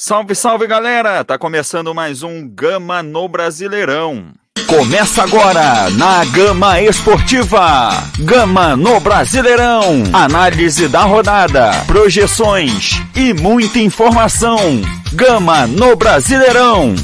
Salve, salve galera! Tá começando mais um Gama no Brasileirão. Começa agora na Gama Esportiva. Gama no Brasileirão. Análise da rodada, projeções e muita informação. Gama no Brasileirão.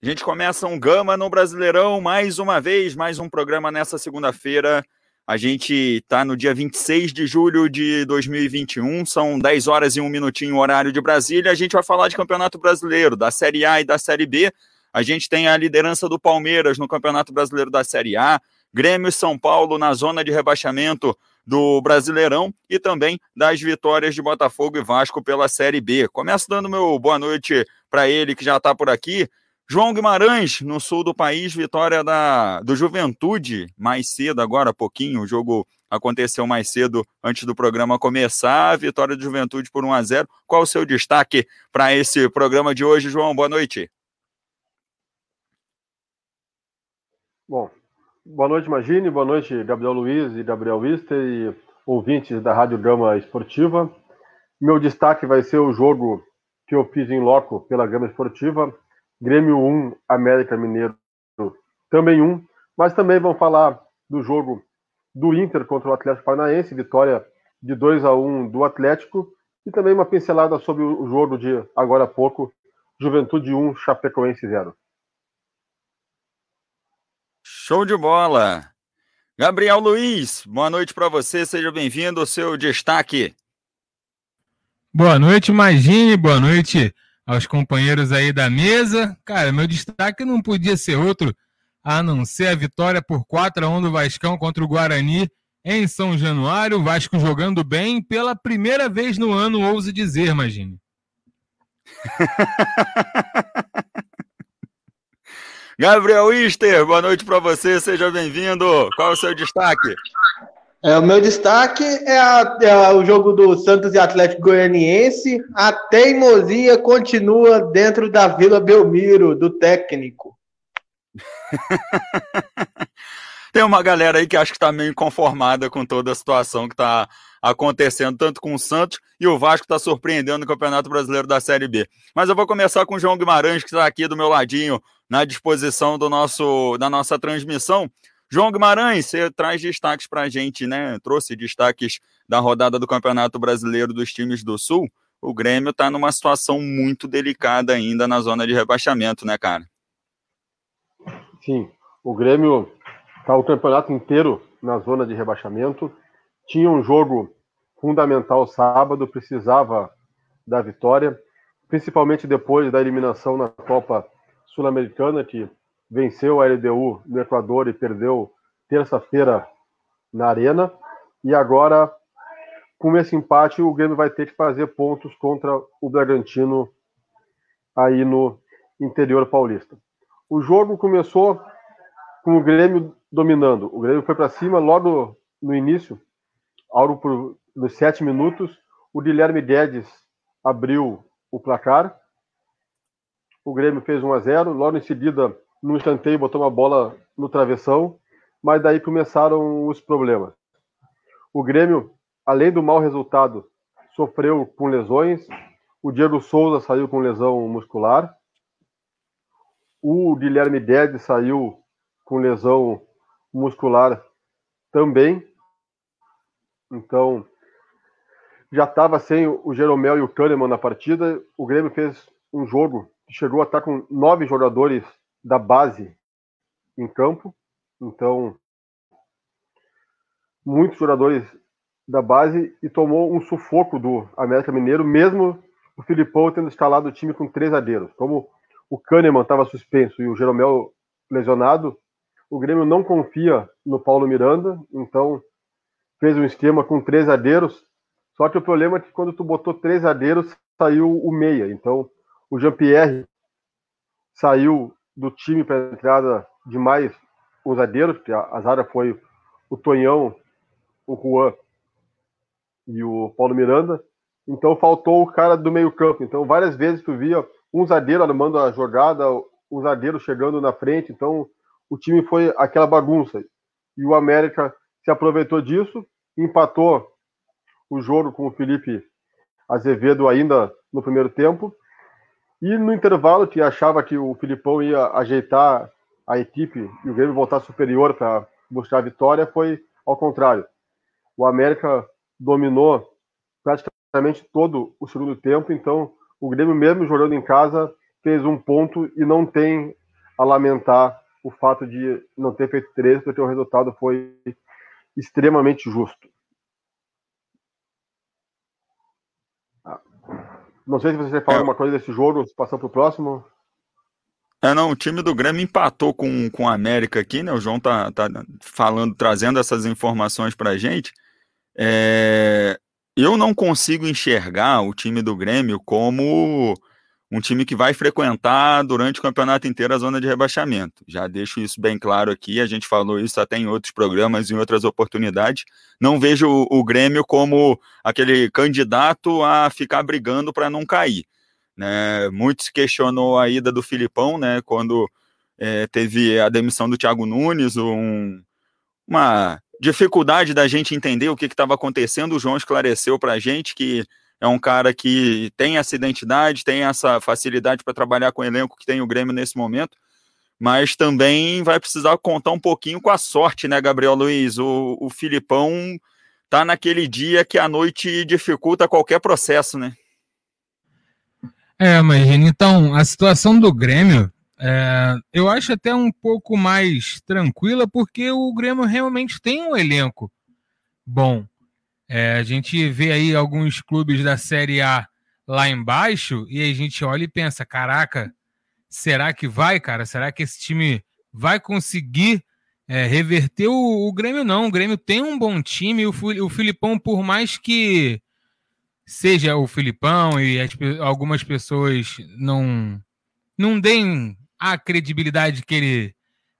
A gente começa um Gama no Brasileirão mais uma vez, mais um programa nessa segunda-feira. A gente está no dia 26 de julho de 2021, são 10 horas e 1 minutinho horário de Brasília. A gente vai falar de Campeonato Brasileiro, da Série A e da Série B. A gente tem a liderança do Palmeiras no Campeonato Brasileiro da Série A, Grêmio e São Paulo na zona de rebaixamento do Brasileirão e também das vitórias de Botafogo e Vasco pela Série B. Começo dando meu boa noite para ele que já está por aqui. João Guimarães, no sul do país, vitória da, do Juventude, mais cedo, agora há pouquinho, o jogo aconteceu mais cedo antes do programa começar, vitória do Juventude por 1 a 0 Qual o seu destaque para esse programa de hoje, João? Boa noite. Bom, boa noite, Magine, boa noite, Gabriel Luiz e Gabriel Wister e ouvintes da Rádio Gama Esportiva. Meu destaque vai ser o jogo que eu fiz em loco pela Gama Esportiva, Grêmio 1, América Mineiro também 1, mas também vão falar do jogo do Inter contra o Atlético Paranaense, vitória de 2 a 1 do Atlético, e também uma pincelada sobre o jogo de agora há pouco, Juventude 1, Chapecoense 0. Show de bola! Gabriel Luiz, boa noite para você, seja bem-vindo ao seu destaque. Boa noite, Magine, boa noite aos companheiros aí da mesa. Cara, meu destaque não podia ser outro a não ser a vitória por 4 a 1 do Vascão contra o Guarani em São Januário. O Vasco jogando bem pela primeira vez no ano, ouse dizer, imagine. Gabriel Ister, boa noite para você, seja bem-vindo. Qual é o seu destaque? É, o meu destaque é, a, é, o jogo do Santos e Atlético Goianiense. A teimosia continua dentro da Vila Belmiro, do técnico. Tem uma galera aí que acho que está meio conformada com toda a situação que está acontecendo, tanto com o Santos e o Vasco está surpreendendo no Campeonato Brasileiro da Série B. Mas eu vou começar com o João Guimarães, que está aqui do meu ladinho, na disposição do nosso, da nossa transmissão. João Guimarães, você traz destaques para a gente, né? Trouxe destaques da rodada do Campeonato Brasileiro dos times do Sul. O Grêmio está numa situação muito delicada ainda na zona de rebaixamento, né, cara? Sim, o Grêmio está o campeonato inteiro na zona de rebaixamento. Tinha um jogo fundamental sábado, precisava da vitória, principalmente depois da eliminação na Copa Sul-Americana, que venceu a LDU no Equador e perdeu terça-feira na Arena. E agora, com esse empate, o Grêmio vai ter que fazer pontos contra o Bragantino aí no interior paulista. O jogo começou com o Grêmio dominando. O Grêmio foi para cima logo no início, algo por nos sete minutos. O Guilherme Guedes abriu o placar. O Grêmio fez 1 a 0. Logo em seguida, no escanteio, botou uma bola no travessão, mas daí começaram os problemas. O Grêmio, além do mau resultado, sofreu com lesões. O Diego Souza saiu com lesão muscular. O Guilherme Guedes saiu com lesão muscular também. Então, já estava sem o Jeromel e o Kahneman na partida. O Grêmio fez um jogo que chegou a estar com nove jogadores da base em campo. Então, muitos jogadores da base e tomou um sufoco do América Mineiro, mesmo o Filipão tendo escalado o time com três zagueiros. Como o Kahneman estava suspenso e o Jeromel lesionado, o Grêmio não confia no Paulo Miranda, então fez um esquema com três zagueiros. Só que o problema é que quando tu botou três zagueiros, saiu o meia. Então, o Jean-Pierre saiu do time para a entrada de mais os zagueiros, que a, zaga foi o Tonhão, o Juan e o Paulo Miranda. Então faltou o cara do meio-campo. Então várias vezes tu via um zagueiro armando a jogada, um zagueiro chegando na frente. Então o time foi aquela bagunça. E o América se aproveitou disso, empatou o jogo com o Felipe Azevedo ainda no primeiro tempo. E no intervalo, que achava que o Filipão ia ajeitar a equipe e o Grêmio voltar superior para buscar a vitória, foi ao contrário. O América dominou praticamente todo o segundo tempo, então o Grêmio, mesmo jogando em casa, fez um ponto e não tem a lamentar o fato de não ter feito três, porque o resultado foi extremamente justo. Ah, não sei se você falar é. alguma coisa desse jogo, passar para o próximo. É, não, o time do Grêmio empatou com, com a América aqui, né? O João tá, tá falando, trazendo essas informações pra gente. É, eu não consigo enxergar o time do Grêmio como um time que vai frequentar durante o campeonato inteiro a zona de rebaixamento. Já deixo isso bem claro aqui, a gente falou isso até em outros programas, em outras oportunidades. Não vejo o, Grêmio como aquele candidato a ficar brigando para não cair. Né? Muito se questionou a ida do Filipão, né? quando é, teve a demissão do Thiago Nunes, um, uma dificuldade da gente entender o que estava acontecendo. O João esclareceu para a gente que é um cara que tem essa identidade, tem essa facilidade para trabalhar com o elenco que tem o Grêmio nesse momento, mas também vai precisar contar um pouquinho com a sorte, né, Gabriel Luiz? O, o Filipão tá naquele dia que a noite dificulta qualquer processo, né? É, imagina. Então, a situação do Grêmio, é, eu acho até um pouco mais tranquila, porque o Grêmio realmente tem um elenco bom. É, a gente vê aí alguns clubes da Série A lá embaixo e a gente olha e pensa: caraca, será que vai, cara? Será que esse time vai conseguir é, reverter o, o, Grêmio? Não, o Grêmio tem um bom time. O, o Filipão, por mais que seja o Filipão e as, algumas pessoas não, não deem a credibilidade que ele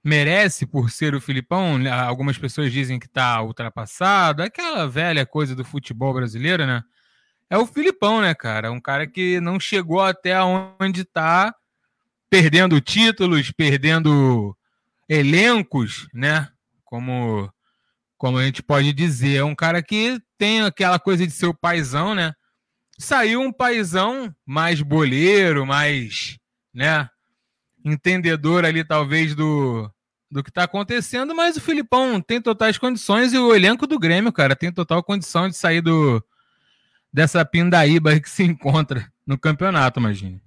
merece por ser o Filipão. Né? Algumas pessoas dizem que está ultrapassado. Aquela velha coisa do futebol brasileiro, né? É o Filipão, né, cara? Um cara que não chegou até onde está, perdendo títulos, perdendo elencos, né? Como, como a gente pode dizer. É um cara que tem aquela coisa de ser o paizão, né? Saiu um paizão mais boleiro, mais, né? Entendedor ali, talvez, do, do que está acontecendo, mas o Filipão tem totais condições e o elenco do Grêmio, cara, tem total condição de sair do dessa pindaíba que se encontra no campeonato, imagine.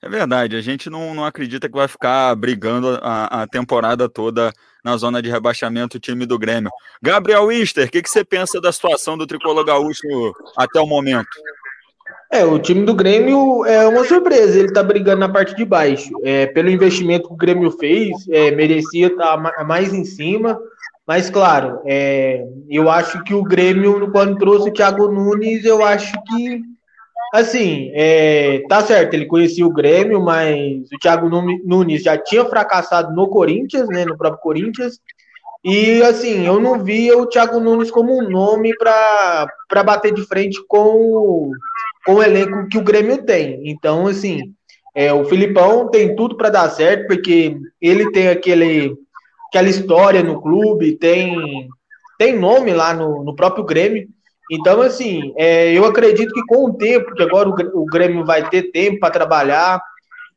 É verdade, a gente não, não acredita que vai ficar brigando a, a temporada toda na zona de rebaixamento o time do Grêmio. Gabriel Wister, o que, que você pensa da situação do tricolor gaúcho até o momento? É, o time do Grêmio é uma surpresa, ele tá brigando na parte de baixo. É, pelo investimento que o Grêmio fez, é, merecia estar tá mais em cima, mas claro, é, eu acho que o Grêmio, quando trouxe o Thiago Nunes, eu acho que, assim, é, tá certo, ele conhecia o Grêmio, mas o Thiago Nunes já tinha fracassado no Corinthians, né, no próprio Corinthians, e assim, eu não via o Thiago Nunes como um nome para bater de frente com com o elenco que o Grêmio tem. Então, assim, é, o Filipão tem tudo para dar certo, porque ele tem aquele, aquela história no clube, tem, tem nome lá no, no próprio Grêmio. Então, assim, é, eu acredito que com o tempo, que agora o, o Grêmio vai ter tempo para trabalhar,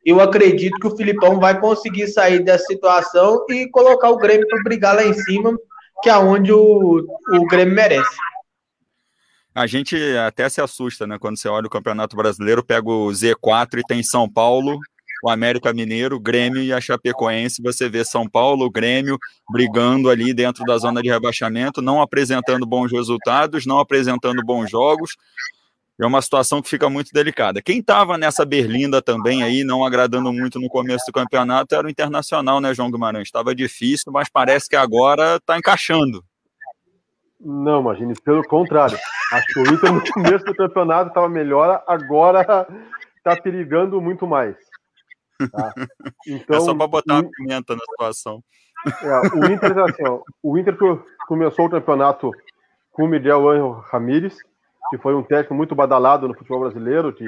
eu acredito que o Filipão vai conseguir sair dessa situação e colocar o Grêmio para brigar lá em cima, que é onde o, o Grêmio merece a gente até se assusta, né? Quando você olha o Campeonato Brasileiro, pega o Z4 e tem São Paulo, o América Mineiro, Grêmio e a Chapecoense. Você vê São Paulo, Grêmio brigando ali dentro da zona de rebaixamento, não apresentando bons resultados, não apresentando bons jogos. É uma situação que fica muito delicada. Quem estava nessa berlinda também aí, não agradando muito no começo do campeonato, era o Internacional, né, João Guimarães? Estava difícil, mas parece que agora está encaixando. Não, imagine, pelo contrário. Acho que o Inter no começo do campeonato estava melhor, agora está perigando muito mais. Tá? Então, é só para botar uma pimenta na situação. É, o Inter, assim, ó, o Inter começou o campeonato com o Miguel Angel Ramírez, que foi um técnico muito badalado no futebol brasileiro, que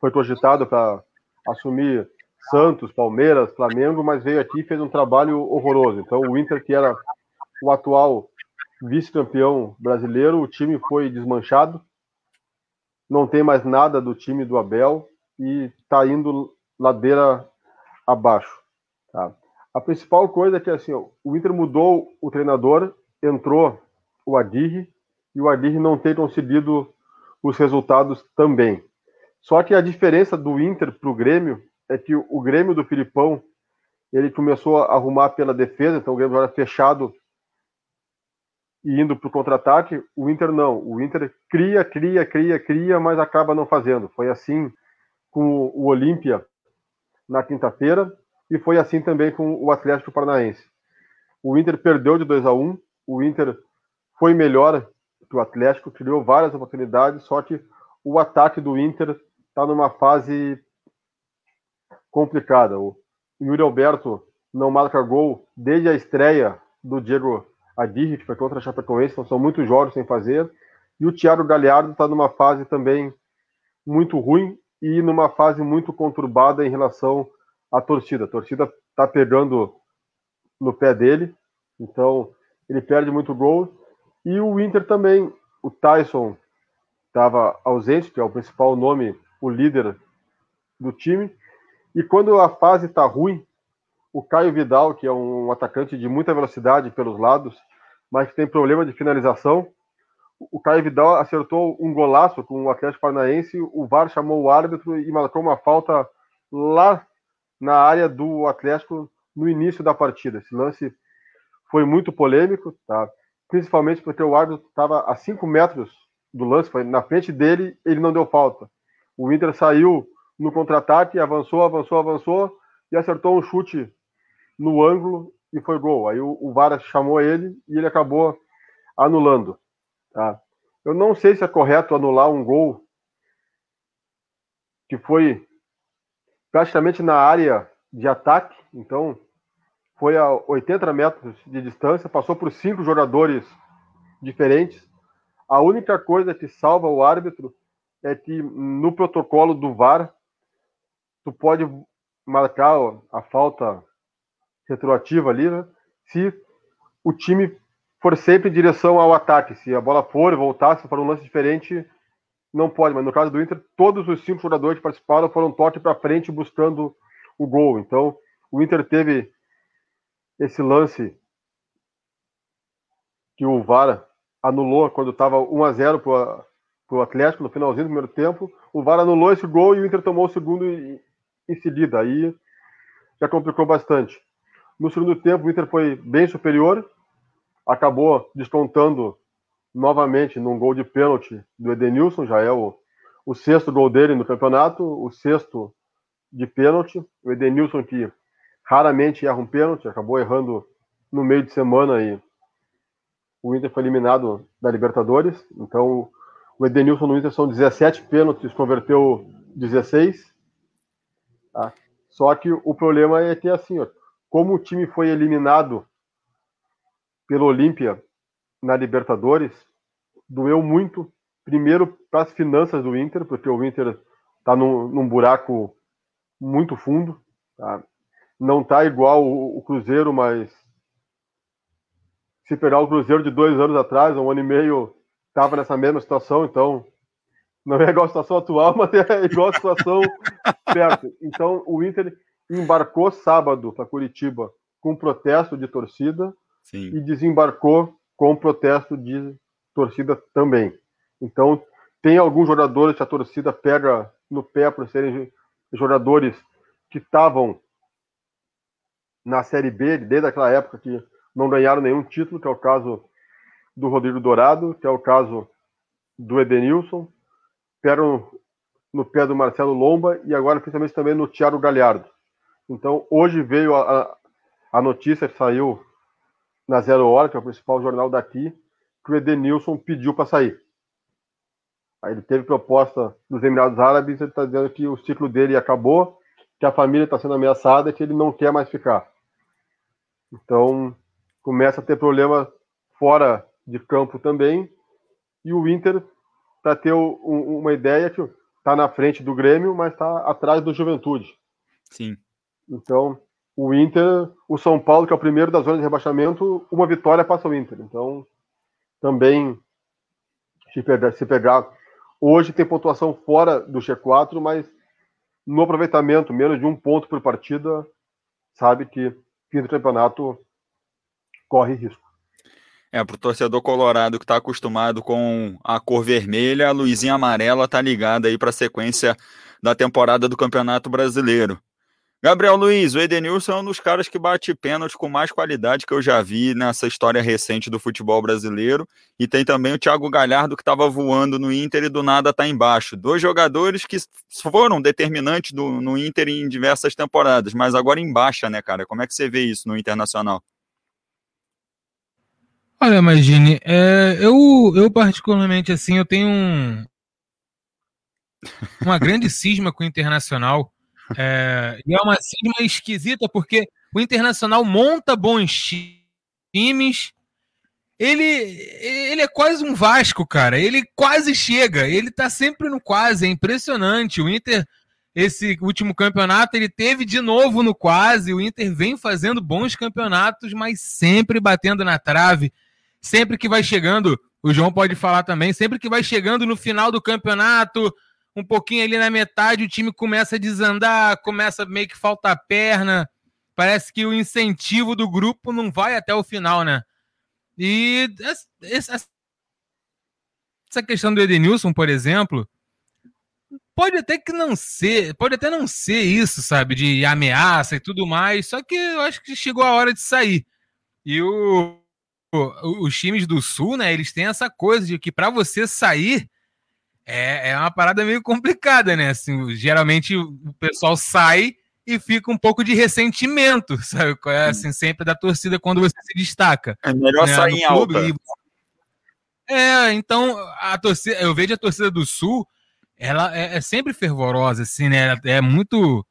foi cogitado para assumir Santos, Palmeiras, Flamengo, mas veio aqui e fez um trabalho horroroso. Então, o Inter, que era o atual vice-campeão brasileiro, o time foi desmanchado, não tem mais nada do time do Abel e está indo ladeira abaixo. Tá? A principal coisa é que assim, o Inter mudou o treinador, entrou o Aguirre e o Aguirre não tem conseguido os resultados também. Só que a diferença do Inter para o Grêmio é que o Grêmio do Filipão ele começou a arrumar pela defesa, então o Grêmio era fechado e indo para o contra-ataque. O Inter não. O Inter cria, cria, cria, cria, mas acaba não fazendo. Foi assim com o Olímpia na quinta-feira e foi assim também com o Atlético Paranaense. O Inter perdeu de 2 a 1 o Inter foi melhor que o Atlético, criou várias oportunidades, só que o ataque do Inter está numa fase complicada. O Yuri Alberto não marca gol desde a estreia do Diego Aguirre, que foi contra a Chapecoense, então são muitos jogos sem fazer. E o Thiago Galhardo está numa fase também muito ruim e numa fase muito conturbada em relação à torcida. A torcida está pegando no pé dele, então ele perde muito gol. E o Inter também, o Tyson estava ausente, que é o principal nome, o líder do time. E quando a fase está ruim, o Caio Vidal, que é um atacante de muita velocidade pelos lados, mas que tem problema de finalização, o Caio Vidal acertou um golaço com o Atlético Paranaense, o VAR chamou o árbitro e marcou uma falta lá na área do Atlético no início da partida. Esse lance foi muito polêmico, tá? Principalmente porque o árbitro estava a 5 metros do lance, foi na frente dele, ele não deu falta. O Inter saiu no contra-ataque, avançou, avançou, avançou e acertou um chute no ângulo e foi gol. Aí o, o VAR chamou ele e ele acabou anulando. Tá? Eu não sei se é correto anular um gol que foi praticamente na área de ataque, então foi a 80 metros de distância, passou por cinco jogadores diferentes. A única coisa que salva o árbitro é que no protocolo do VAR tu pode marcar a falta retroativa ali, né? se o time for sempre em direção ao ataque. Se a bola for voltar, se for um lance diferente, não pode. Mas no caso do Inter, todos os cinco jogadores que participaram foram toque para frente buscando o gol. Então, o Inter teve esse lance que o VAR anulou quando estava 1 a 0 para o Atlético no finalzinho do primeiro tempo. O VAR anulou esse gol e o Inter tomou o segundo em, seguida. Aí já complicou bastante. No segundo tempo, o Inter foi bem superior, acabou descontando novamente num gol de pênalti do Edenilson, já é o, o sexto gol dele no campeonato, o sexto de pênalti. O Edenilson que raramente erra um pênalti, acabou errando no meio de semana e o Inter foi eliminado da Libertadores. Então, o Edenilson no Inter são 17 pênaltis, converteu 16. Tá? Só que o problema é que, assim, ó, como o time foi eliminado pelo Olímpia na Libertadores, doeu muito, primeiro para as finanças do Inter, porque o Inter está num, num, buraco muito fundo. Tá? Não está igual o, o, Cruzeiro, mas se pegar o Cruzeiro de dois anos atrás, um ano e meio, estava nessa mesma situação, então não é igual a situação atual, mas é igual a situação perto. Então o Inter embarcou sábado para Curitiba com protesto de torcida Sim. e desembarcou com protesto de torcida também. Então, tem alguns jogadores que a torcida pega no pé por serem jogadores que estavam na Série B, desde aquela época que não ganharam nenhum título, que é o caso do Rodrigo Dourado, que é o caso do Edenilson, pegam no pé do Marcelo Lomba e agora principalmente também no Thiago Galhardo. Então, hoje veio a, a notícia que saiu na Zero Hora, que é o principal jornal daqui, que o Edenilson pediu para sair. Aí ele teve proposta dos Emirados Árabes, ele está dizendo que o ciclo dele acabou, que a família está sendo ameaçada e que ele não quer mais ficar. Então, começa a ter problema fora de campo também. E o Inter, para ter um, uma ideia, está na frente do Grêmio, mas está atrás do Juventude. Sim. Então, o Inter, o São Paulo, que é o primeiro da zona de rebaixamento, uma vitória passa o Inter. Então, também, se pegar, se pegar, hoje tem pontuação fora do G4, mas no aproveitamento, menos de um ponto por partida, sabe que fim do campeonato corre risco. É, para o torcedor colorado que está acostumado com a cor vermelha, a luzinha amarela tá ligada aí para a sequência da temporada do Campeonato Brasileiro. Gabriel Luiz, o Edenilson é um dos caras que bate pênalti com mais qualidade que eu já vi nessa história recente do futebol brasileiro. E tem também o Thiago Galhardo que estava voando no Inter e do nada está embaixo. Dois jogadores que foram determinantes do, no Inter em diversas temporadas, mas agora em baixa, né, cara? Como é que você vê isso no Internacional? Olha, imagine, é, eu, eu particularmente assim, eu tenho um, uma grande cisma com o Internacional. É, e é uma cisma esquisita, porque o Internacional monta bons times. Ele, ele é quase um Vasco, cara. Ele quase chega. Ele tá sempre no quase. É impressionante. O Inter, esse último campeonato, ele teve de novo no quase. O Inter vem fazendo bons campeonatos, mas sempre batendo na trave. Sempre que vai chegando, o João pode falar também, sempre que vai chegando no final do campeonato, um pouquinho ali na metade, o time começa a desandar, começa meio que faltar perna. Parece que o incentivo do grupo não vai até o final, né? E essa questão do Edenilson, por exemplo, pode até que não ser, pode até não ser isso, sabe, de ameaça e tudo mais, só que eu acho que chegou a hora de sair. E o, o os times do Sul, né, eles têm essa coisa de que para você sair, é, é uma parada meio complicada, né? Assim, geralmente o pessoal sai e fica um pouco de ressentimento, sabe? É, assim, sempre da torcida quando você se destaca. É melhor né? sair em alta. E... É, então a torcida, eu vejo a torcida do Sul, ela é, é sempre fervorosa, assim, né? É muito,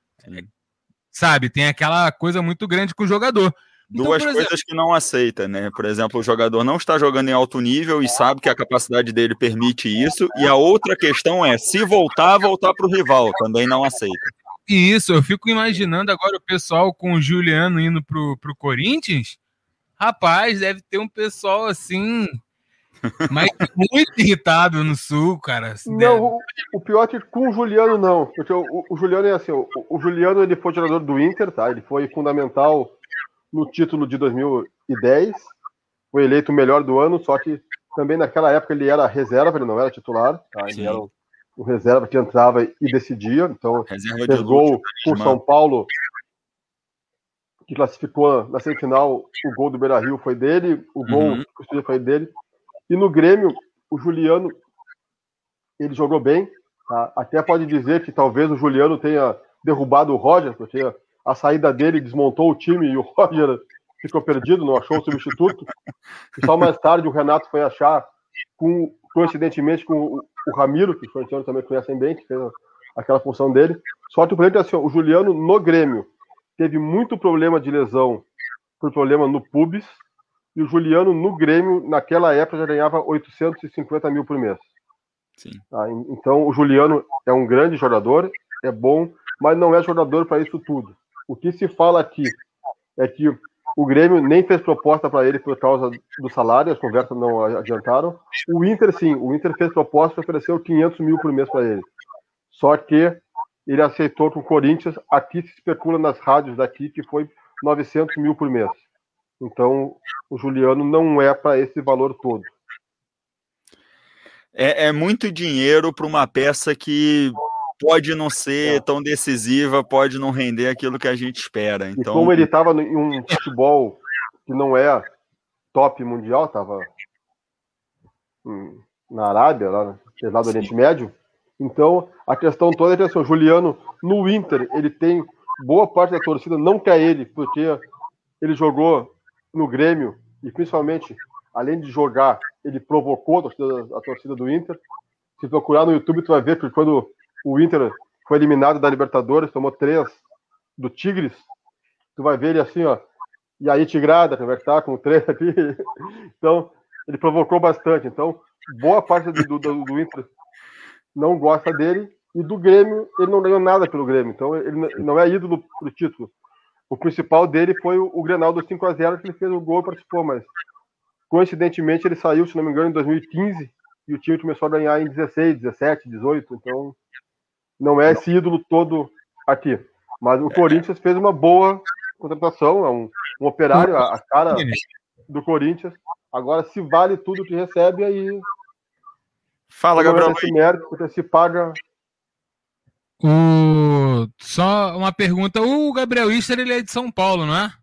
sabe? Tem aquela coisa muito grande com o jogador. Então, duas exemplo, coisas que não aceita, né? Por exemplo, o jogador não está jogando em alto nível e sabe que a capacidade dele permite isso. E a outra questão é, se voltar, voltar para o rival, também não aceita. Isso, eu fico imaginando agora o pessoal com o Juliano indo pro, pro Corinthians. Rapaz, deve ter um pessoal assim, mas muito irritado no sul, cara. Não, o, o, pior é que com o Juliano não. Porque o, o, o Juliano é assim, o, o Juliano ele foi jogador do Inter, tá? Ele foi fundamental no título de 2010, foi eleito o melhor do ano, só que também naquela época ele era reserva, ele não era titular, tá? ele Sim. era o, o, reserva que entrava e decidia, então reserva fez gol por São Paulo, que classificou na semifinal, o gol do Beira-Rio foi dele, o gol uhum. foi dele, e no Grêmio, o Juliano, ele jogou bem, tá? até pode dizer que talvez o Juliano tenha derrubado o Roger, porque a saída dele desmontou o time e o Roger ficou perdido, não achou o substituto. E só mais tarde o Renato foi achar, com, coincidentemente, com o, Ramiro, que foi o também conhecem bem, que fez aquela função dele. Só que o problema é assim, o Juliano no Grêmio teve muito problema de lesão por problema no pubis, e o Juliano no Grêmio, naquela época, já ganhava 850 mil por mês. Tá? Então, o Juliano é um grande jogador, é bom, mas não é jogador para isso tudo. O que se fala aqui é que o Grêmio nem fez proposta para ele por causa do salário, as conversas não adiantaram. O Inter, sim, o Inter fez proposta e ofereceu 500 mil por mês para ele. Só que ele aceitou com o Corinthians. Aqui se especula nas rádios daqui que foi 900 mil por mês. Então, o Juliano não é para esse valor todo. É, é muito dinheiro para uma peça que pode não ser é. tão decisiva, pode não render aquilo que a gente espera. Então... E como ele estava em um futebol que não é top mundial, estava na Arábia, lá, lá do Oriente Médio, então a questão toda é que assim, o Juliano, no Inter, ele tem boa parte da torcida não quer ele, porque ele jogou no Grêmio e principalmente, além de jogar, ele provocou a torcida, a torcida do Inter. Se procurar no YouTube, tu vai ver que quando o Inter foi eliminado da Libertadores, tomou três do Tigres. Tu vai ver ele assim, ó. E aí, Tigrada, como é que tá? Com três aqui. Então, ele provocou bastante. Então, boa parte do, do, do Inter não gosta dele. E do Grêmio, ele não ganhou nada pelo Grêmio. Então, ele não é ídolo pro título. O principal dele foi o, o Grenal do 5x0, que ele fez o gol e participou, mas Coincidentemente, ele saiu, se não me engano, em 2015 e o time começou a ganhar em 16, 17, 18. Então, não é esse ídolo todo aqui. Mas o Corinthians fez uma boa contratação, é um, um operário, a, a cara do Corinthians. Agora, se vale tudo que recebe, aí. Fala, Gabriel. Esse mérito, porque se paga. O... Só uma pergunta: o Gabriel Ister ele é de São Paulo, não é?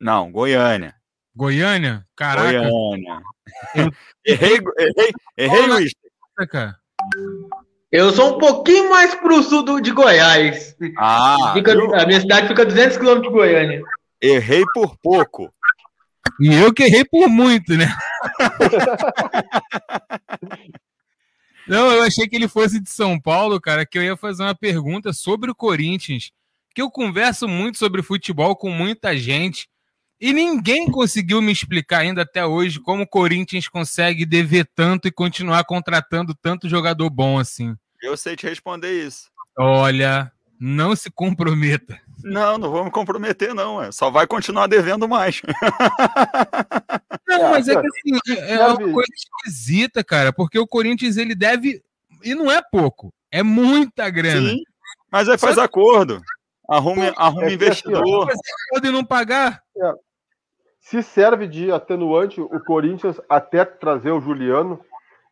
Não, Goiânia. Goiânia? Caraca. Goiânia. Eu... errei, errei, errei, Luiz. Eu sou um pouquinho mais pro sul do, de Goiás. Ah, fica, a minha cidade fica a 200 quilômetros de Goiânia. Errei por pouco. E eu que errei por muito, né? Não, eu achei que ele fosse de São Paulo, cara, que eu ia fazer uma pergunta sobre o Corinthians. Que eu converso muito sobre futebol com muita gente. E ninguém conseguiu me explicar ainda até hoje como o Corinthians consegue dever tanto e continuar contratando tanto jogador bom assim. Eu sei te responder isso. Olha, não se comprometa. Não, não vamos comprometer, não. É. Só vai continuar devendo mais. Não, mas é que assim, é, é uma coisa esquisita, cara, porque o Corinthians ele deve. E não é pouco, é muita grana. Sim, mas aí faz Só... acordo. Arrume, arrume é investidor. Pode não pagar. É. Se serve de atenuante, o Corinthians, até trazer o Juliano,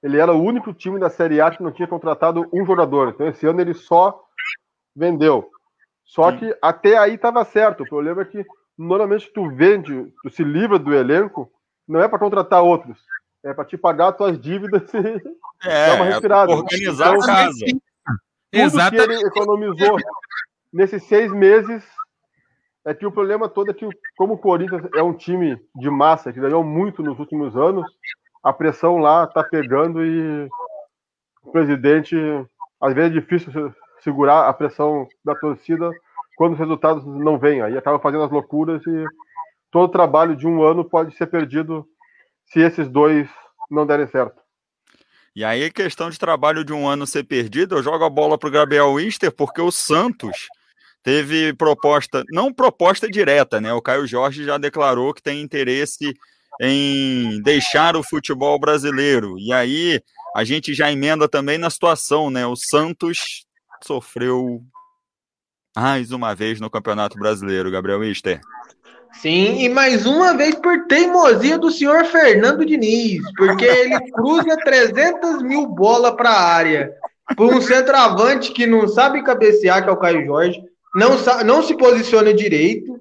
ele era o único time da Série A que não tinha contratado um jogador. Então, esse ano ele só vendeu. Só Sim. que até aí estava certo. O problema é que normalmente tu vende, tu se livra do elenco, não é para contratar outros, é para te pagar as tuas dívidas e é, dar uma respirada. Organizar então, a casa. Tudo Exatamente. que ele economizou nesses seis meses é que o problema todo é que, como o Corinthians é um time de massa que ganhou muito nos últimos anos, a pressão lá tá pegando e o presidente, às vezes é difícil segurar a pressão da torcida quando os resultados não vêm. Aí acaba fazendo as loucuras e todo o trabalho de um ano pode ser perdido se esses dois não derem certo. E aí, questão de trabalho de um ano ser perdido, eu jogo a bola para o Gabriel Winster, porque o Santos teve proposta, não proposta direta, né? O Caio Jorge já declarou que tem interesse em deixar o futebol brasileiro. E aí a gente já emenda também na situação, né? O Santos sofreu mais uma vez no Campeonato Brasileiro, Gabriel Mister. Sim, e mais uma vez por teimosia do senhor Fernando Diniz, porque ele cruza 300 mil bolas para a área. Por um centroavante que não sabe cabecear, que é o Caio Jorge, não, não se posiciona direito.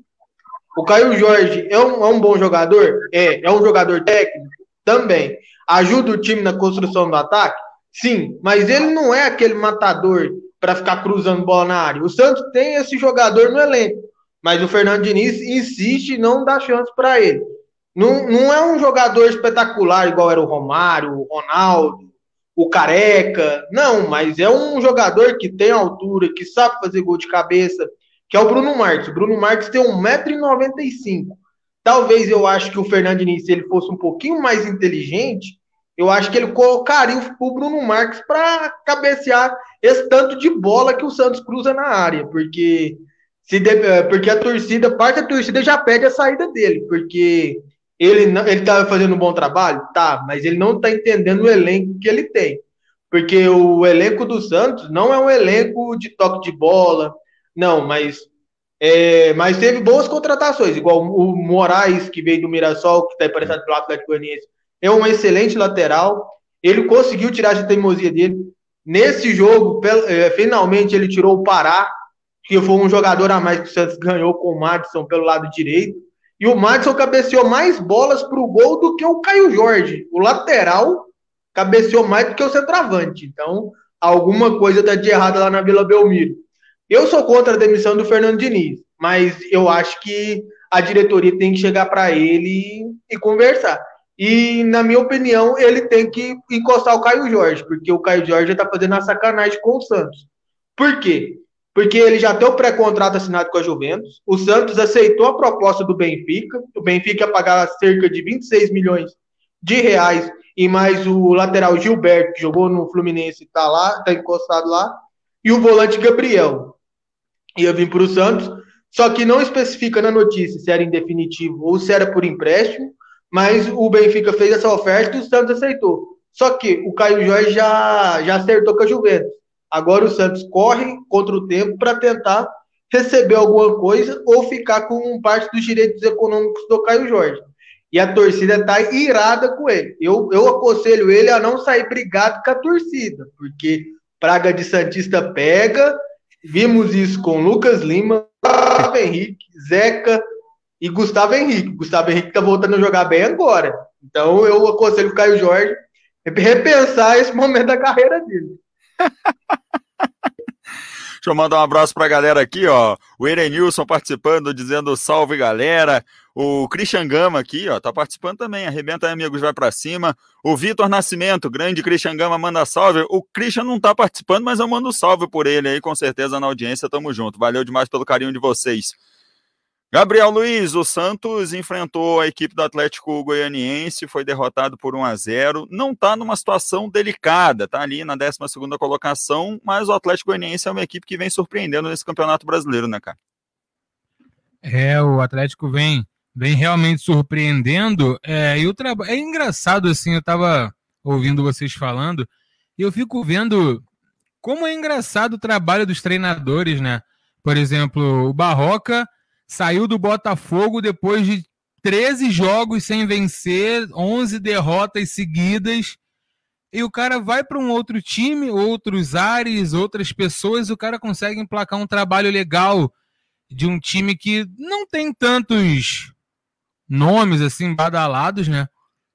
O Caio Jorge é um, é um bom jogador? É. É um jogador técnico? Também. Ajuda o time na construção do ataque? Sim, mas ele não é aquele matador para ficar cruzando bola na área. O Santos tem esse jogador no elenco, mas o Fernando Diniz insiste em não dar chance para ele. Não, não é um jogador espetacular igual era o Romário, o Ronaldo, o Careca. Não, mas é um jogador que tem altura, que sabe fazer gol de cabeça, que é o Bruno Marques. O Bruno Marques tem 1,95m. Talvez eu acho que o Fernando Diniz, se ele fosse um pouquinho mais inteligente, eu acho que ele colocaria o Bruno Marques para cabecear esse tanto de bola que o Santos cruza na área, porque se porque a torcida, parte da torcida já pede a saída dele, porque ele não, ele tá fazendo um bom trabalho, tá, mas ele não tá entendendo o elenco que ele tem. Porque o elenco do Santos não é um elenco de toque de bola, não, mas é, mas teve boas contratações, igual o Moraes, que veio do Mirassol, que está emprestado pelo Atlético Goianiense, é um excelente lateral. Ele conseguiu tirar essa teimosia dele. Nesse jogo, é, finalmente ele tirou o Pará, que foi um jogador a mais que o Santos ganhou com o Madison pelo lado direito. E o Madison cabeceou mais bolas para o gol do que o Caio Jorge. O lateral cabeceou mais do que o centroavante. Então, alguma coisa está de errado lá na Vila Belmiro. Eu sou contra a demissão do Fernando Diniz, mas eu acho que a diretoria tem que chegar para ele e conversar. E, na minha opinião, ele tem que encostar o Caio Jorge, porque o Caio Jorge está fazendo a sacanagem com o Santos. Por quê? Porque ele já tem o pré-contrato assinado com a Juventus, o Santos aceitou a proposta do Benfica, o Benfica pagar cerca de 26 milhões de reais, e mais o lateral Gilberto, que jogou no Fluminense, está lá, está encostado lá, e o volante Gabriel. Ia vir para o Santos, só que não especifica na notícia se era em definitivo ou se era por empréstimo, mas o Benfica fez essa oferta e o Santos aceitou. Só que o Caio Jorge já, já acertou com a Juventus. Agora o Santos corre contra o tempo para tentar receber alguma coisa ou ficar com parte dos direitos econômicos do Caio Jorge. E a torcida está irada com ele. Eu, eu aconselho ele a não sair brigado com a torcida, porque Praga de Santista pega. Vimos isso com Lucas Lima, Gustavo Henrique, Zeca e Gustavo Henrique. Gustavo Henrique está voltando a jogar bem agora. Então eu aconselho o Caio Jorge repensar esse momento da carreira dele. Deixa eu mandar um abraço para a galera aqui, ó. O Erenilson participando, dizendo salve, galera. O Christian Gama aqui, ó, tá participando também. Arrebenta aí, amigos, vai para cima. O Vitor Nascimento, grande Christian Gama, manda salve. O Christian não tá participando, mas eu mando salve por ele aí, com certeza na audiência. Tamo junto. Valeu demais pelo carinho de vocês. Gabriel Luiz, o Santos enfrentou a equipe do Atlético Goianiense, foi derrotado por 1 a 0. Não está numa situação delicada, está ali na 12 colocação, mas o Atlético Goianiense é uma equipe que vem surpreendendo nesse Campeonato Brasileiro, né, cara? É, o Atlético vem, vem realmente surpreendendo. É, e o trabalho é engraçado assim, eu estava ouvindo vocês falando, e eu fico vendo como é engraçado o trabalho dos treinadores, né? Por exemplo, o Barroca saiu do Botafogo depois de 13 jogos sem vencer, 11 derrotas seguidas. E o cara vai para um outro time, outros ares, outras pessoas, o cara consegue emplacar um trabalho legal de um time que não tem tantos nomes assim badalados, né?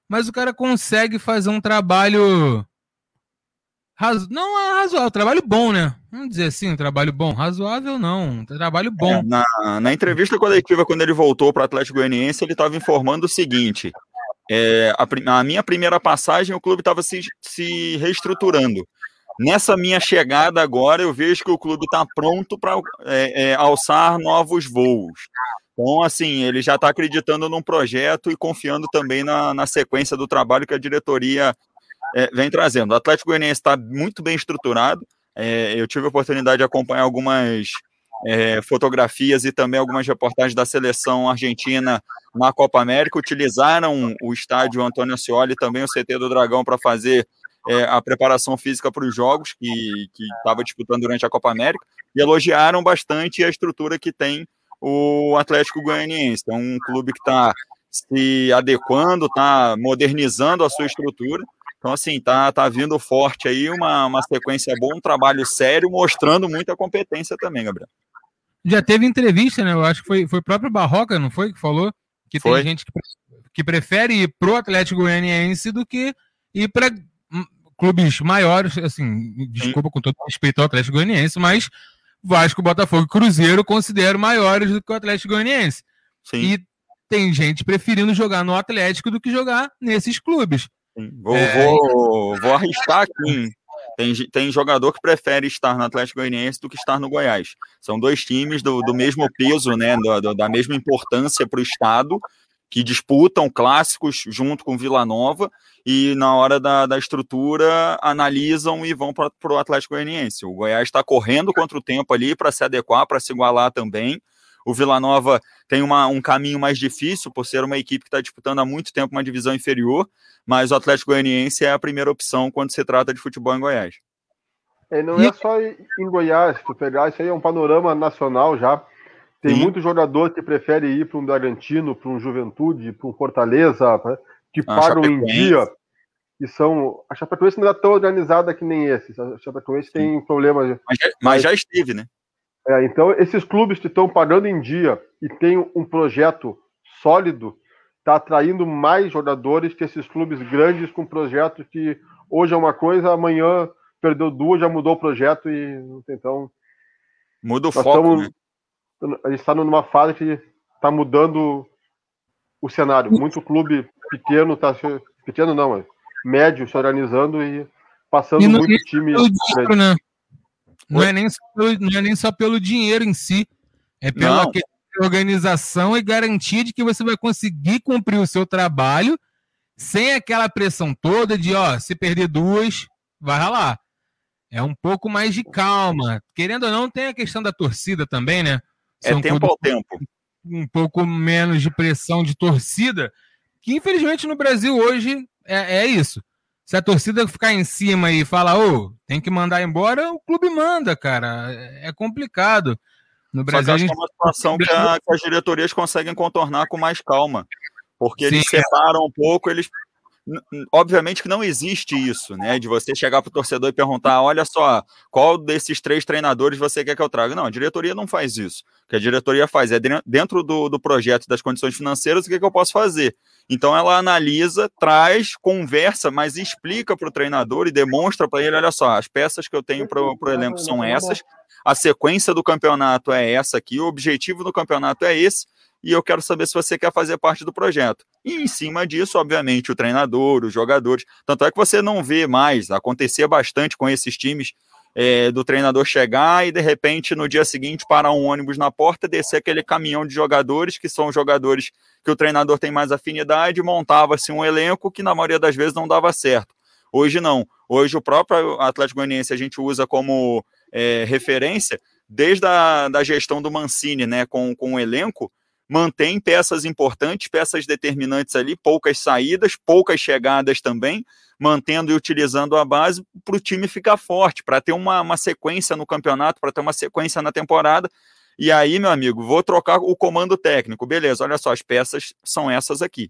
Mas o cara consegue fazer um trabalho Razo... Não é razoável, trabalho bom, né? Vamos dizer assim, um trabalho bom. Razoável não, um trabalho bom. É, na, na entrevista coletiva, quando ele voltou para o Atlético Goianiense, ele estava informando o seguinte: é, a, a, minha primeira passagem, o clube estava se, se reestruturando. Nessa minha chegada agora, eu vejo que o clube está pronto para é, é, alçar novos voos. Então, assim, ele já está acreditando num projeto e confiando também na, na sequência do trabalho que a diretoria é, vem trazendo. O Atlético Goianiense está muito bem estruturado. É, eu tive a oportunidade de acompanhar algumas é, fotografias e também algumas reportagens da seleção argentina na Copa América. Utilizaram o estádio Antônio Ascioli e também o CT do Dragão para fazer é, a preparação física para os jogos que estava disputando durante a Copa América e elogiaram bastante a estrutura que tem o Atlético Goianiense. É um clube que está se adequando, está modernizando a sua estrutura então, assim, tá, tá vindo forte aí, uma, uma sequência boa, um trabalho sério, mostrando muita competência também, Gabriel. Já teve entrevista, né? Eu acho que foi, foi o próprio Barroca, não foi? Que falou que foi. tem gente que, que prefere ir pro Atlético Goianiense do que ir para clubes maiores, assim, desculpa Sim. com todo respeito ao Atlético Goianiense, mas Vasco, Botafogo e Cruzeiro considero maiores do que o Atlético Goianiense. Sim. E tem gente preferindo jogar no Atlético do que jogar nesses clubes. Vou, é... vou, vou arriscar aqui. Tem, tem jogador que prefere estar no Atlético Goianiense do que estar no Goiás. São dois times do, do mesmo peso, né, do, da mesma importância para o Estado, que disputam clássicos junto com Vila Nova e na hora da, da estrutura analisam e vão para o Atlético Goianiense. O Goiás está correndo contra o tempo ali para se adequar, para se igualar também. O Vila Nova tem uma, um caminho mais difícil, por ser uma equipe que está disputando há muito tempo uma divisão inferior, mas o Atlético Goianiense é a primeira opção quando se trata de futebol em Goiás. É, não é só em Goiás, tu pegar isso aí é um panorama nacional já. Tem Sim. muito jogador que prefere ir para um Bragantino, para um Juventude, para um Fortaleza, né, que a pagam em dia. E são. A Chapecoense não é tão organizada que nem esse. A Chapecoense tem problemas. Mas, mas já esteve, né? É, então, esses clubes que estão pagando em dia e têm um projeto sólido, está atraindo mais jogadores que esses clubes grandes com projetos que hoje é uma coisa, amanhã perdeu duas, já mudou o projeto e então. Muda o foco. Estamos, né? A gente está numa fase que está mudando o cenário. Muito clube pequeno está pequeno não, mas médio se organizando e passando e muito time. Dinheiro, né? Não é, nem pelo, não é nem só pelo dinheiro em si, é pela organização e garantia de que você vai conseguir cumprir o seu trabalho sem aquela pressão toda de, ó, se perder duas, vai ralar. É um pouco mais de calma. Querendo ou não, tem a questão da torcida também, né? é tempo ao tempo. Um pouco menos de pressão de torcida, Que infelizmente no Brasil hoje é, é isso. Se a torcida ficar em cima e falar, ô, tem que mandar embora, o clube manda, cara. É complicado. No Brasil, Só que gente... é uma situação que, a, que, as diretorias conseguem contornar com mais calma. Porque Sim, eles separam um pouco, eles obviamente que não existe isso, né? De você chegar para o torcedor e perguntar: olha só, qual desses três treinadores você quer que eu traga? Não, a diretoria não faz isso. O que a diretoria faz é dentro do, do projeto das condições financeiras, o que, que eu posso fazer? Então ela analisa, traz, conversa, mas explica para o treinador e demonstra para ele: olha só, as peças que eu tenho para o elenco são essas, a sequência do campeonato é essa aqui, o objetivo do campeonato é esse e eu quero saber se você quer fazer parte do projeto. E em cima disso, obviamente, o treinador, os jogadores. Tanto é que você não vê mais, acontecia bastante com esses times é, do treinador chegar e de repente no dia seguinte parar um ônibus na porta, descer aquele caminhão de jogadores, que são jogadores que o treinador tem mais afinidade, montava-se um elenco que na maioria das vezes não dava certo. Hoje não. Hoje o próprio Atlético Goianiense a gente usa como é, referência desde a da gestão do Mancini, né, com, com o elenco, mantém peças importantes, peças determinantes ali, poucas saídas, poucas chegadas também, mantendo e utilizando a base para o time ficar forte, para ter uma, uma sequência no campeonato, para ter uma sequência na temporada. E aí, meu amigo, vou trocar o comando técnico. Beleza, olha só, as peças são essas aqui.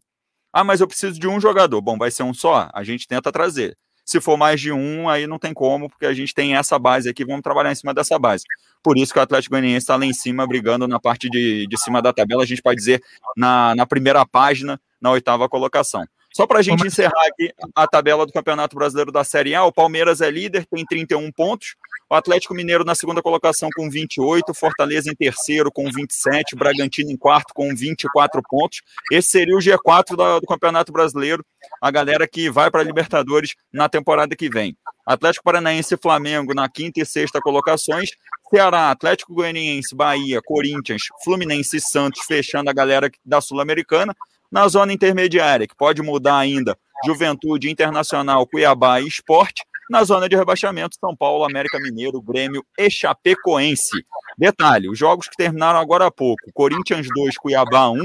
Ah, mas eu preciso de um jogador. Bom, vai ser um só? A gente tenta trazer. Se for mais de um, aí não tem como, porque a gente tem essa base aqui, vamos trabalhar em cima dessa base. Por isso que o Atlético Goianiense está lá em cima, brigando na parte de, de cima da tabela, a gente pode dizer na, na primeira página, na oitava colocação. Só para a gente encerrar aqui a tabela do Campeonato Brasileiro da Série A, o Palmeiras é líder, tem 31 pontos. O Atlético Mineiro na segunda colocação com 28, Fortaleza em terceiro com 27, Bragantino em quarto com 24 pontos. Esse seria o G4 do, Campeonato Brasileiro, a galera que vai para a Libertadores na temporada que vem. Atlético Paranaense e Flamengo na quinta e sexta colocações. Ceará, Atlético Goianiense, Bahia, Corinthians, Fluminense e Santos fechando a galera da Sul-Americana na zona intermediária, que pode mudar ainda Juventude Internacional, Cuiabá e Esporte, na zona de rebaixamento, São Paulo, América Mineiro, Grêmio e Chapecoense. Detalhe, os jogos que terminaram agora há pouco, Corinthians 2, Cuiabá 1,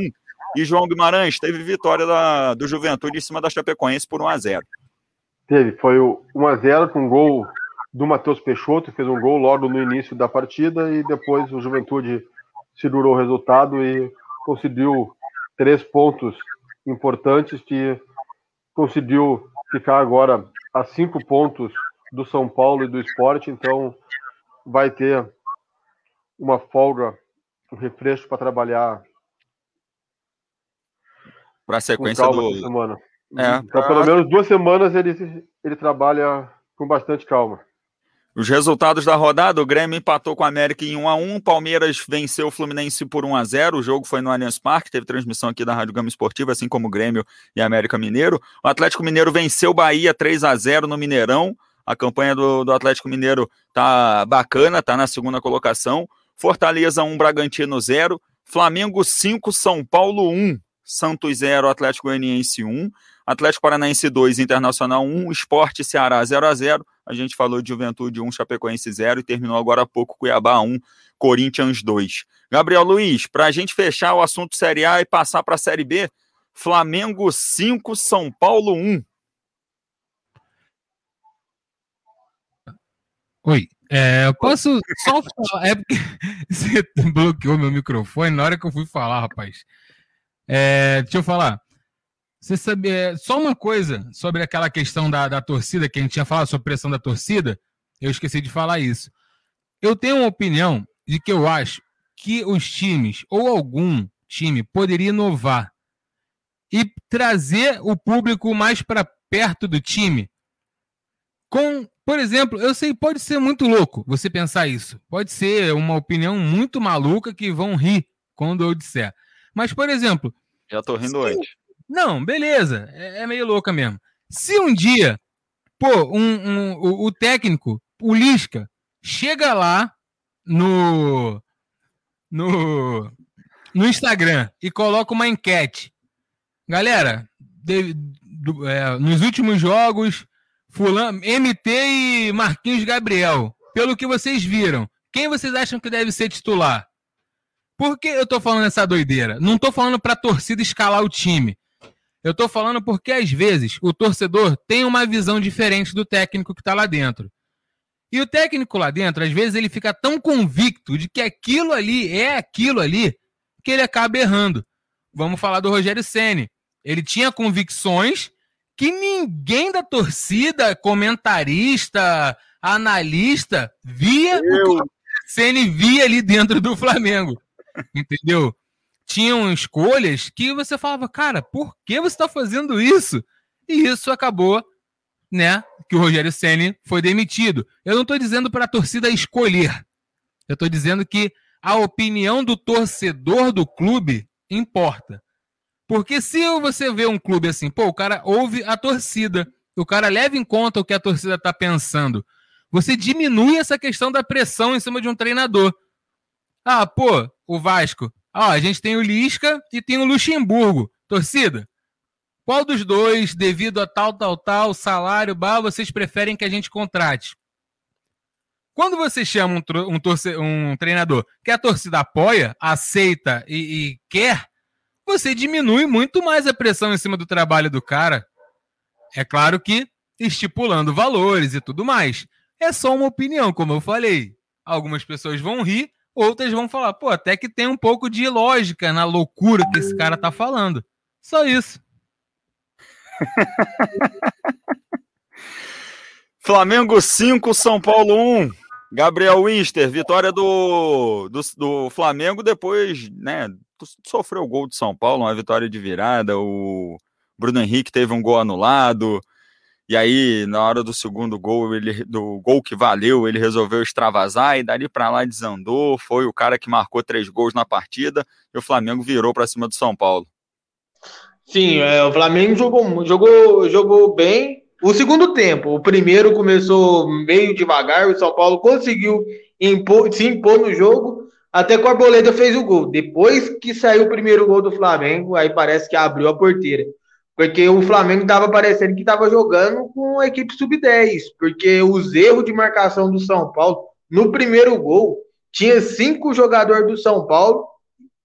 e João Guimarães teve vitória da, do Juventude em cima da Chapecoense por 1 a 0 Teve, foi o 1 a 0 com gol do Matheus Peixoto, fez um gol logo no início da partida e depois o Juventude segurou o resultado e conseguiu três pontos importantes que conseguiu ficar agora a cinco pontos do São Paulo e do esporte, então vai ter uma folga, um refresco para trabalhar. Para a sequência do. Semana. É, então, pra... pelo menos duas semanas ele, ele trabalha com bastante calma. Os resultados da rodada, o Grêmio empatou com o América em 1 a 1 Palmeiras venceu o Fluminense por 1 a 0 o jogo foi no Allianz Parque, teve transmissão aqui da Rádio Gama Esportiva, assim como o Grêmio e América Mineiro. O Atlético Mineiro venceu o Bahia 3 a 0 no Mineirão, a campanha do, do Atlético Mineiro tá bacana, tá na segunda colocação. Fortaleza 1, Bragantino 0, Flamengo 5, São Paulo 1, Santos 0, Atlético Goianiense 1, Atlético Paranaense 2, Internacional 1, Esporte Ceará 0 a 0 A gente falou de Juventude 1, Chapecoense 0 e terminou agora há pouco Cuiabá 1, Corinthians 2. Gabriel Luiz, para a gente fechar o assunto Série A e passar para a Série B, Flamengo 5, São Paulo 1. Oi, é, eu posso só falar. É porque você bloqueou meu microfone na hora que eu fui falar, rapaz. É, deixa eu falar. Você é, só uma coisa sobre aquela questão da, da torcida, que a gente tinha falado sobre pressão da torcida, eu esqueci de falar isso. Eu tenho uma opinião de que eu acho que os times, ou algum time, poderia inovar e trazer o público mais para perto do time. Com, por exemplo, eu sei, pode ser muito louco você pensar isso. Pode ser uma opinião muito maluca que vão rir quando eu disser. Mas, por exemplo. Já tô rindo se, antes. Não, beleza. É, é, meio louca mesmo. Se um dia, pô, um, um, o, o técnico, o Lisca, chega lá no, no, no Instagram e coloca uma enquete. Galera, de, do, é, nos últimos jogos, Fulano, MT e Marquinhos Gabriel, pelo que vocês viram, quem vocês acham que deve ser titular? Por que eu tô falando essa doideira? Não tô falando pra torcida escalar o time. Eu estou falando porque, às vezes, o torcedor tem uma visão diferente do técnico que está lá dentro. E o técnico lá dentro, às vezes, ele fica tão convicto de que aquilo ali é aquilo ali, que ele acaba errando. Vamos falar do Rogério Ceni. Ele tinha convicções que ninguém da torcida, comentarista, analista, via Eu. o que o Ceni via ali dentro do Flamengo. Entendeu? Tinham escolhas que você falava, cara, por que você está fazendo isso? E isso acabou, né, que o Rogério Ceni foi demitido. Eu não estou dizendo para a torcida escolher. Eu estou dizendo que a opinião do torcedor do clube importa. Porque se você vê um clube assim, pô, o cara ouve a torcida, o cara leva em conta o que a torcida está pensando, você diminui essa questão da pressão em cima de um treinador. Ah, pô, o Vasco Ó, a gente tem o Lisca e tem o Luxemburgo. Torcida, qual dos dois, devido a tal, tal, tal, salário, bar, vocês preferem que a gente contrate? Quando você chama um, um, um treinador que a torcida apoia, aceita e, e quer, você diminui muito mais a pressão em cima do trabalho do cara. É claro que estipulando valores e tudo mais. É só uma opinião, como eu falei. Algumas pessoas vão rir, Outras vão falar, pô, até que tem um pouco de lógica na loucura que esse cara tá falando. Só isso. Flamengo 5, São Paulo 1. Gabriel Winster, vitória do, do, do, Flamengo depois, né, sofreu o gol de São Paulo, uma vitória de virada, o Bruno Henrique teve um gol anulado, e aí, na hora do segundo gol, ele, do gol que valeu, ele resolveu extravasar e dali para lá desandou. Foi o cara que marcou três gols na partida e o Flamengo virou para cima do São Paulo. Sim, é, o Flamengo jogou, jogou, jogou bem. O segundo tempo, o primeiro começou meio devagar, o São Paulo conseguiu impor, se impor no jogo, até que o Arboleda fez o gol. Depois que saiu o primeiro gol do Flamengo, aí parece que abriu a porteira. Porque o Flamengo estava parecendo que estava jogando com a equipe sub-10, porque os erros de marcação do São Paulo, no primeiro gol, tinha cinco jogadores do São Paulo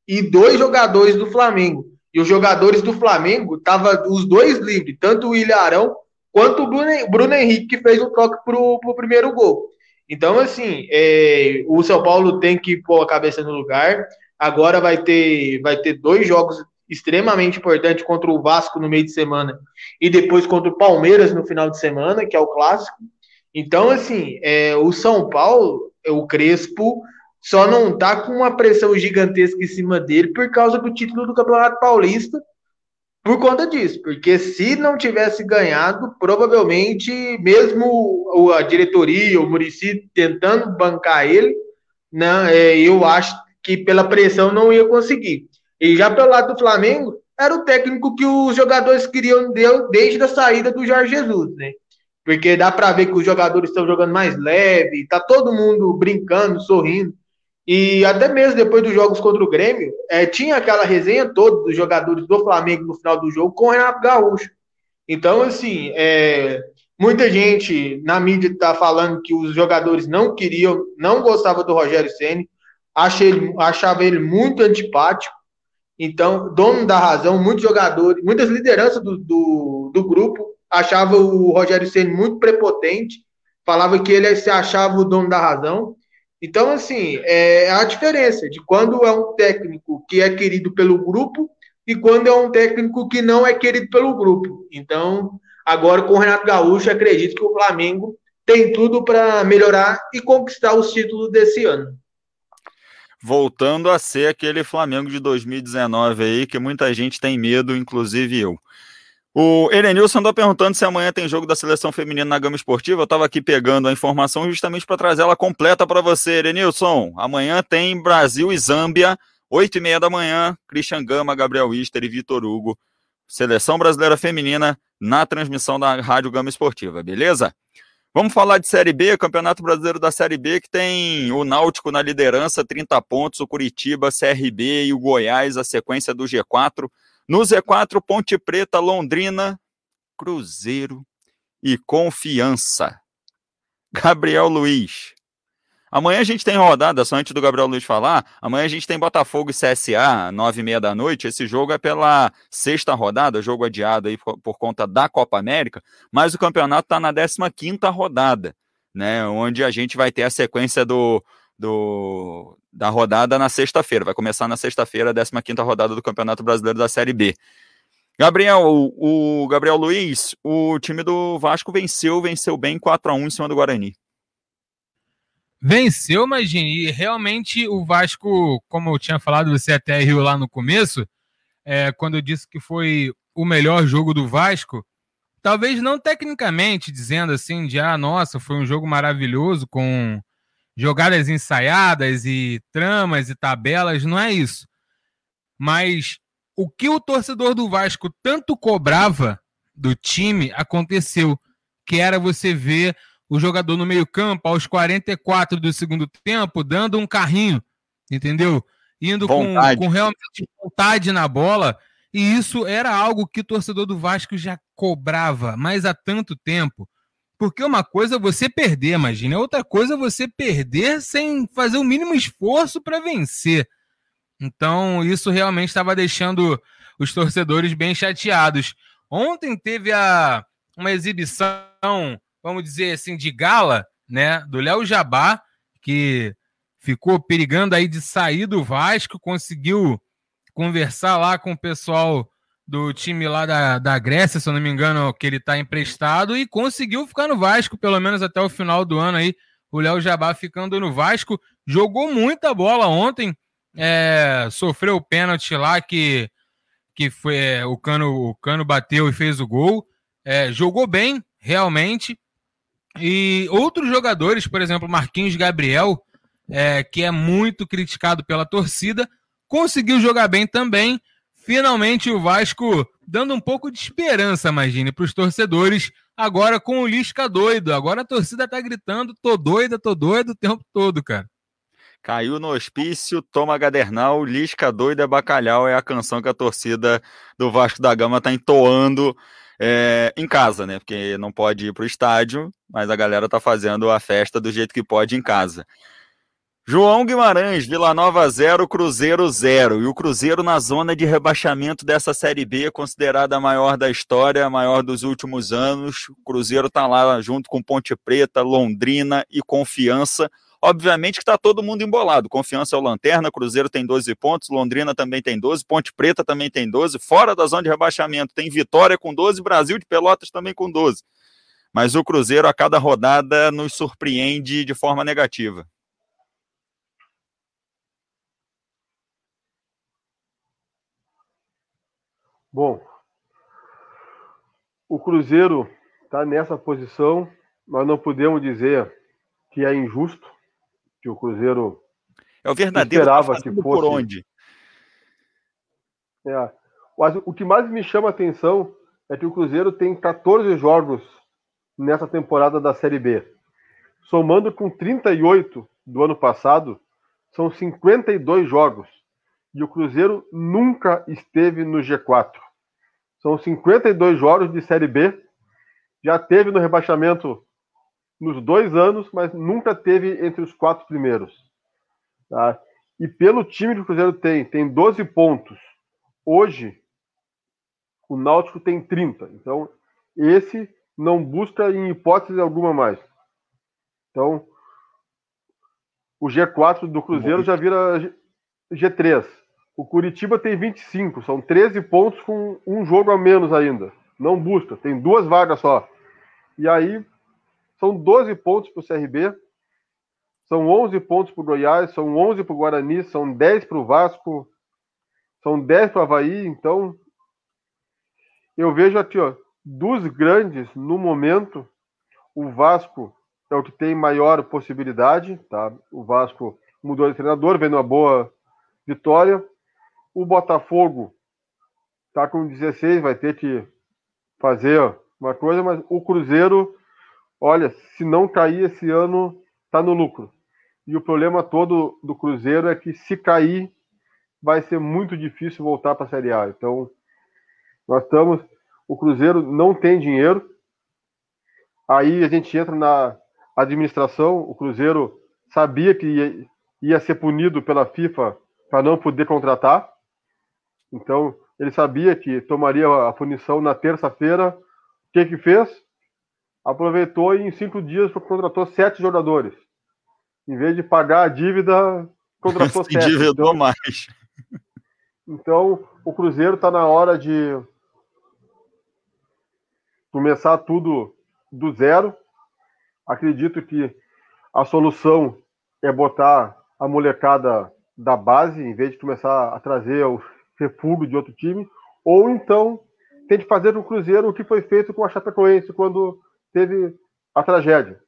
e dois jogadores do Flamengo. E os jogadores do Flamengo estavam os dois livres, tanto o Ilharão quanto o Bruno, Henrique, que fez o toque para o primeiro gol. Então, assim, é, o São Paulo tem que pôr a cabeça no lugar. Agora vai ter, vai ter dois jogos extremamente importante contra o Vasco no meio de semana e depois contra o Palmeiras no final de semana, que é o clássico. Então, assim, é, o São Paulo, o Crespo, só não tá com uma pressão gigantesca em cima dele por causa do título do Campeonato Paulista, por conta disso. Porque se não tivesse ganhado, provavelmente, mesmo a diretoria, o Murici tentando bancar ele, né, é, eu acho que pela pressão não ia conseguir. E já pelo lado do Flamengo, era o técnico que os jogadores queriam desde a saída do Jorge Jesus, né? Porque dá para ver que os jogadores estão jogando mais leve, tá todo mundo brincando, sorrindo. E até mesmo depois dos jogos contra o Grêmio, é, tinha aquela resenha toda dos jogadores do Flamengo no final do jogo com o Renato Gaúcho. Então, assim, é, muita gente na mídia está falando que os jogadores não queriam, não gostavam do Rogério Ceni, achava ele muito antipático. Então, dono da razão, muitos jogadores, muitas lideranças do, do, do grupo achavam o Rogério Ceni muito prepotente, falava que ele se achava o dono da razão. Então, assim, é a diferença de quando é um técnico que é querido pelo grupo e quando é um técnico que não é querido pelo grupo. Então, agora com o Renato Gaúcho, acredito que o Flamengo tem tudo para melhorar e conquistar os títulos desse ano voltando a ser aquele Flamengo de 2019 aí, que muita gente tem medo, inclusive eu. O Elenilson andou perguntando se amanhã tem jogo da seleção feminina na gama esportiva. Eu estava aqui pegando a informação justamente para trazer ela completa para você, Elenilson. Amanhã tem Brasil e Zâmbia, 8 e meia da manhã, Christian Gama, Gabriel Ister e Vitor Hugo. Seleção brasileira feminina na transmissão da Rádio Gama Esportiva, beleza? Vamos falar de Série B, Campeonato Brasileiro da Série B, que tem o Náutico na liderança, 30 pontos, o Curitiba, CRB e o Goiás, a sequência do G4. No Z4, Ponte Preta, Londrina, Cruzeiro e Confiança. Gabriel Luiz. Amanhã a gente tem rodada, só antes do Gabriel Luiz falar. Amanhã a gente tem Botafogo e CSA, nove e meia da noite. Esse jogo é pela sexta rodada, jogo adiado aí por, por conta da Copa América, mas o campeonato está na 15 quinta rodada, né? Onde a gente vai ter a sequência do, do da rodada na sexta-feira. Vai começar na sexta-feira, a 15 quinta rodada do Campeonato Brasileiro da Série B. Gabriel, o, o Gabriel Luiz, o time do Vasco venceu, venceu bem 4 a 1 em cima do Guarani. Venceu, mas e realmente o Vasco, como eu tinha falado, você até riu lá no começo, é, quando eu disse que foi o melhor jogo do Vasco, talvez não tecnicamente, dizendo assim, de ah, nossa, foi um jogo maravilhoso com jogadas ensaiadas e tramas e tabelas, não é isso. Mas o que o torcedor do Vasco tanto cobrava do time aconteceu, que era você ver o jogador no meio-campo, aos 44 do segundo tempo, dando um carrinho, entendeu? Indo com, com, realmente vontade na bola. E isso era algo que o torcedor do Vasco já cobrava, mas há tanto tempo. Porque uma coisa é você perder, imagina, outra coisa é você perder sem fazer o mínimo esforço para vencer. Então, isso realmente estava deixando os torcedores bem chateados. Ontem teve a, uma exibição vamos dizer assim, de gala, né, do Léo Jabá, que ficou perigando aí de sair do Vasco, conseguiu conversar lá com o pessoal do time lá da, da Grécia, se eu não me engano, que ele está emprestado, e conseguiu ficar no Vasco, pelo menos até o final do ano aí, o Léo Jabá ficando no Vasco, jogou muita bola ontem, é, sofreu o pênalti lá que, que foi é, o Cano, o Cano bateu e fez o gol, é, jogou bem, realmente, e outros jogadores, por exemplo, Marquinhos Gabriel, é, que é muito criticado pela torcida, conseguiu jogar bem também. Finalmente o Vasco dando um pouco de esperança, imagine, para os torcedores, agora com o Lisca doido. Agora a torcida tá gritando, tô doida, tô doido o tempo todo, cara. Caiu no hospício, toma gadernal, Lisca doida, bacalhau é a canção que a torcida do Vasco da Gama tá entoando é, em casa, né? Porque não pode ir para o estádio, mas a galera tá fazendo a festa do jeito que pode em casa. João Guimarães, Vila Nova 0, Cruzeiro 0. E o Cruzeiro na zona de rebaixamento dessa Série B, considerada a maior da história, a maior dos últimos anos. O Cruzeiro está lá junto com Ponte Preta, Londrina e Confiança. Obviamente que está todo mundo embolado. Confiança é o Lanterna, Cruzeiro tem 12 pontos, Londrina também tem 12, Ponte Preta também tem 12, fora da zona de rebaixamento tem Vitória com 12, Brasil de Pelotas também com 12. Mas o Cruzeiro a cada rodada nos surpreende de forma negativa. Bom, o Cruzeiro está nessa posição, nós não podemos dizer que é injusto, que o Cruzeiro é o verdadeiro esperava que fosse. por onde. É. O que mais me chama a atenção é que o Cruzeiro tem 14 jogos nessa temporada da Série B. Somando com 38 do ano passado, são 52 jogos. E o Cruzeiro nunca esteve no G4. São 52 jogos de Série B. Já teve no rebaixamento nos dois anos, mas nunca teve entre os quatro primeiros. Tá? E pelo time que o Cruzeiro tem, tem 12 pontos. Hoje, o Náutico tem 30. Então, esse não busca em hipótese alguma mais. Então, o G4 do Cruzeiro já vira G3. O Curitiba tem 25, são 13 pontos com um jogo a menos ainda. Não busca, tem duas vagas só. E aí são 12 pontos para o CRB, são 11 pontos para o Goiás, são 11 para o Guarani, são 10 para o Vasco, são 10 para o Havaí. Então, eu vejo aqui, ó, dos grandes, no momento, o Vasco é o que tem maior possibilidade, tá? O Vasco mudou de treinador, vendo uma boa vitória. O Botafogo tá com 16, vai ter que fazer uma coisa, mas o Cruzeiro olha, se não cair esse ano, está no lucro. E o problema todo do Cruzeiro é que se cair, vai ser muito difícil voltar para a Série A. Então, nós estamos. O Cruzeiro não tem dinheiro. Aí a gente entra na administração. O Cruzeiro sabia que ia, ia ser punido pela FIFA para não poder contratar. Então, ele sabia que tomaria a punição na terça-feira. O que que fez? Aproveitou e em cinco dias contratou sete jogadores. Em vez de pagar a dívida, contratou Se sete. endividou então, mais. Então, o Cruzeiro está na hora de começar tudo do zero. Acredito que a solução é botar a molecada da base, em vez de começar a trazer o refúgio de outro time, ou então tem que fazer o Cruzeiro o que foi feito com a Chapecoense quando teve a tragédia.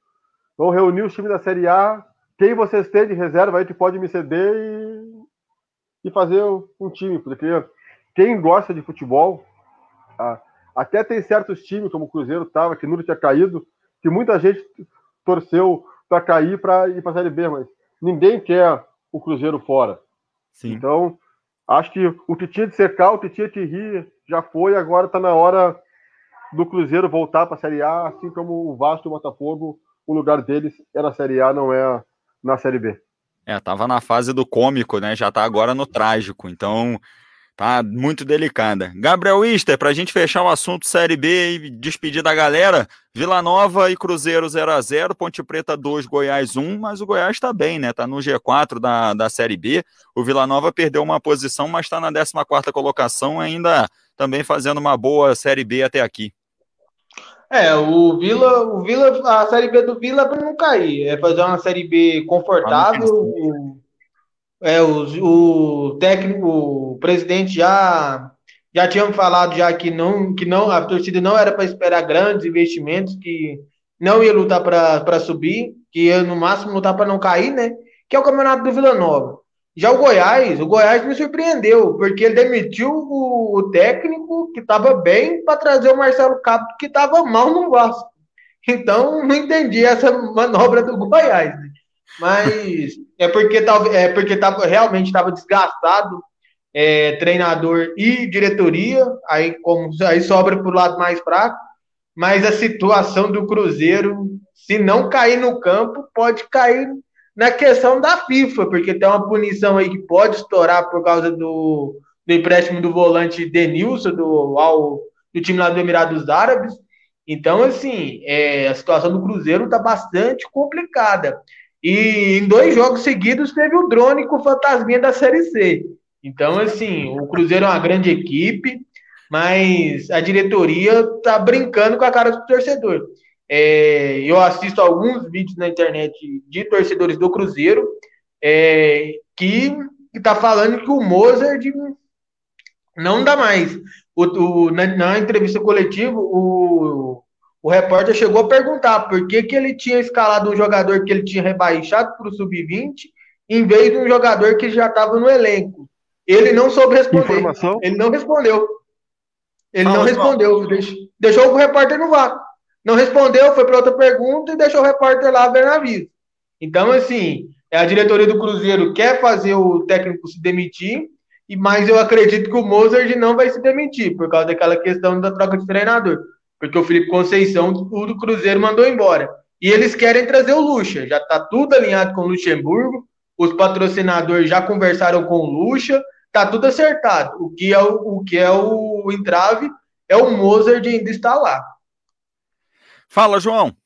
Então, reunir os times da Série A, quem vocês têm de reserva aí que pode me ceder e, e fazer um time, porque quem gosta de futebol, até tem certos times, como o Cruzeiro estava, que nunca tinha caído, que muita gente torceu para cair para ir para a Série B, mas ninguém quer o Cruzeiro fora. Sim. Então, acho que o que tinha de secar, o que tinha de rir, já foi, agora está na hora do Cruzeiro voltar para a Série A, assim como o Vasco e o Botafogo, o lugar deles é na Série A, não é na Série B. É, tava na fase do cômico, né? Já tá agora no trágico. Então, Tá muito delicada. Gabriel Ister, para a gente fechar o assunto Série B e despedir da galera, Vila Nova e Cruzeiro 0 a 0 Ponte Preta 2, Goiás 1, mas o Goiás está bem, né? Tá no G4 da, da Série B. O Vila Nova perdeu uma posição, mas está na 14 colocação, ainda também fazendo uma boa Série B até aqui. É, o Vila, o Vila, a Série B do Vila é para não cair, é fazer uma Série B confortável. É, o, o técnico, o presidente já já tínhamos falado já que não que não a torcida não era para esperar grandes investimentos, que não ia lutar para subir, que ia no máximo lutar para não cair, né? Que é o campeonato do Vila Nova. Já o Goiás, o Goiás me surpreendeu, porque ele demitiu o, o técnico que estava bem para trazer o Marcelo Cabo, que estava mal no Vasco. Então, não entendi essa manobra do Goiás. Né? Mas é porque, é porque tava, realmente estava desgastado é, treinador e diretoria, aí, como, aí sobra para o lado mais fraco, mas a situação do Cruzeiro, se não cair no campo, pode cair na questão da FIFA, porque tem uma punição aí que pode estourar por causa do, do empréstimo do volante Denilson, do, ao, do time lá do Emirados Árabes. Então, assim, é, a situação do Cruzeiro está bastante complicada. E em dois jogos seguidos teve o drone com o fantasminha da Série C. Então, assim, o Cruzeiro é uma grande equipe, mas a diretoria tá brincando com a cara do torcedor. É, eu assisto alguns vídeos na internet de torcedores do Cruzeiro é, que está falando que o Mozart não dá mais. O, o na, na, entrevista coletiva, o, o repórter chegou a perguntar por que, que ele tinha escalado um jogador que ele tinha rebaixado para o sub-20 em vez de um jogador que já estava no elenco. Ele não soube responder. Informação? Ele não respondeu. Ele ah, não respondeu. Deixou, deixou o repórter no vácuo. Não respondeu, foi para outra pergunta e deixou o repórter lá ver na vida. Então, assim, é a diretoria do Cruzeiro quer fazer o técnico se demitir, mas eu acredito que o Mozart não vai se demitir, por causa daquela questão da troca de treinador porque o Felipe Conceição, o do Cruzeiro, mandou embora. E eles querem trazer o Lucha, já está tudo alinhado com o Luxemburgo, os patrocinadores já conversaram com o Lucha, está tudo acertado. O que é o, o, que é o entrave é o Mozart ainda está lá. Fala, João.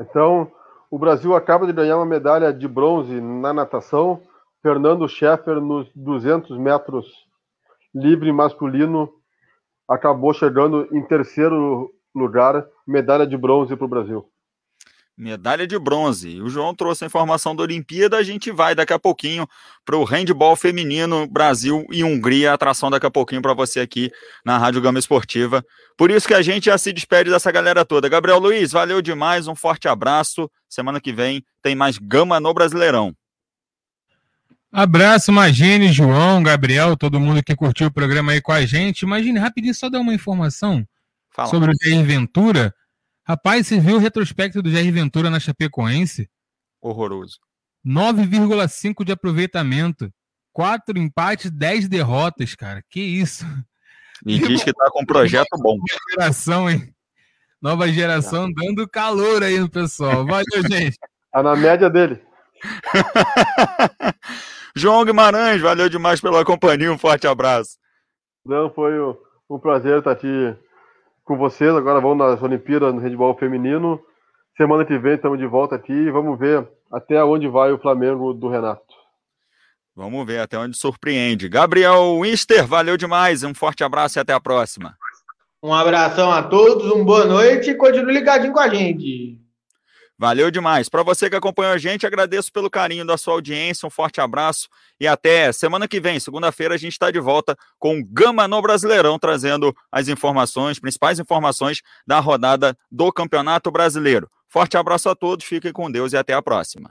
Então, o Brasil acaba de ganhar uma medalha de bronze na natação. Fernando Scheffer nos 200 metros livre masculino acabou chegando em terceiro lugar, medalha de bronze para o Brasil. Medalha de bronze. O João trouxe a informação da Olimpíada. A gente vai daqui a pouquinho para o handball feminino Brasil e Hungria. Atração daqui a pouquinho para você aqui na Rádio Gama Esportiva. Por isso que a gente já se despede dessa galera toda. Gabriel Luiz, valeu demais. Um forte abraço. Semana que vem tem mais Gama no Brasileirão. Abraço, Imagine, João, Gabriel, todo mundo que curtiu o programa aí com a gente. Imagine, rapidinho, só dar uma informação Fala. sobre o Jair Ventura. Rapaz, você viu o retrospecto do Jair Ventura na Chapecoense? Horroroso. 9,5 de aproveitamento. Quatro empates, 10 derrotas, cara. Que isso. E diz que tá com um projeto bom. Nova geração, hein? Nova geração dando calor aí no pessoal. Valeu, gente. Tá na média dele. João Guimarães, valeu demais pela companhia, um forte abraço. Não, foi um prazer estar aqui com vocês. Agora vamos nas Olimpíadas no handball feminino. Semana que vem estamos de volta aqui e vamos ver até onde vai o Flamengo do Renato. Vamos ver até onde surpreende. Gabriel Winster, valeu demais. Um forte abraço e até a próxima. Um abração a todos, uma boa noite e continue ligadinho com a gente. Valeu demais. Para você que acompanhou a gente, agradeço pelo carinho da sua audiência. Um forte abraço e até semana que vem, segunda-feira, a gente está de volta com Gama no Brasileirão, trazendo as informações, principais informações da rodada do Campeonato Brasileiro. Forte abraço a todos, fiquem com Deus e até a próxima.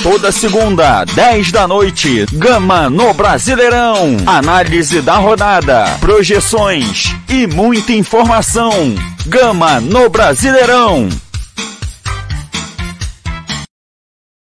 Toda segunda, 10 da noite, Gama no Brasileirão. Análise da rodada, projeções e muita informação. Gama no Brasileirão.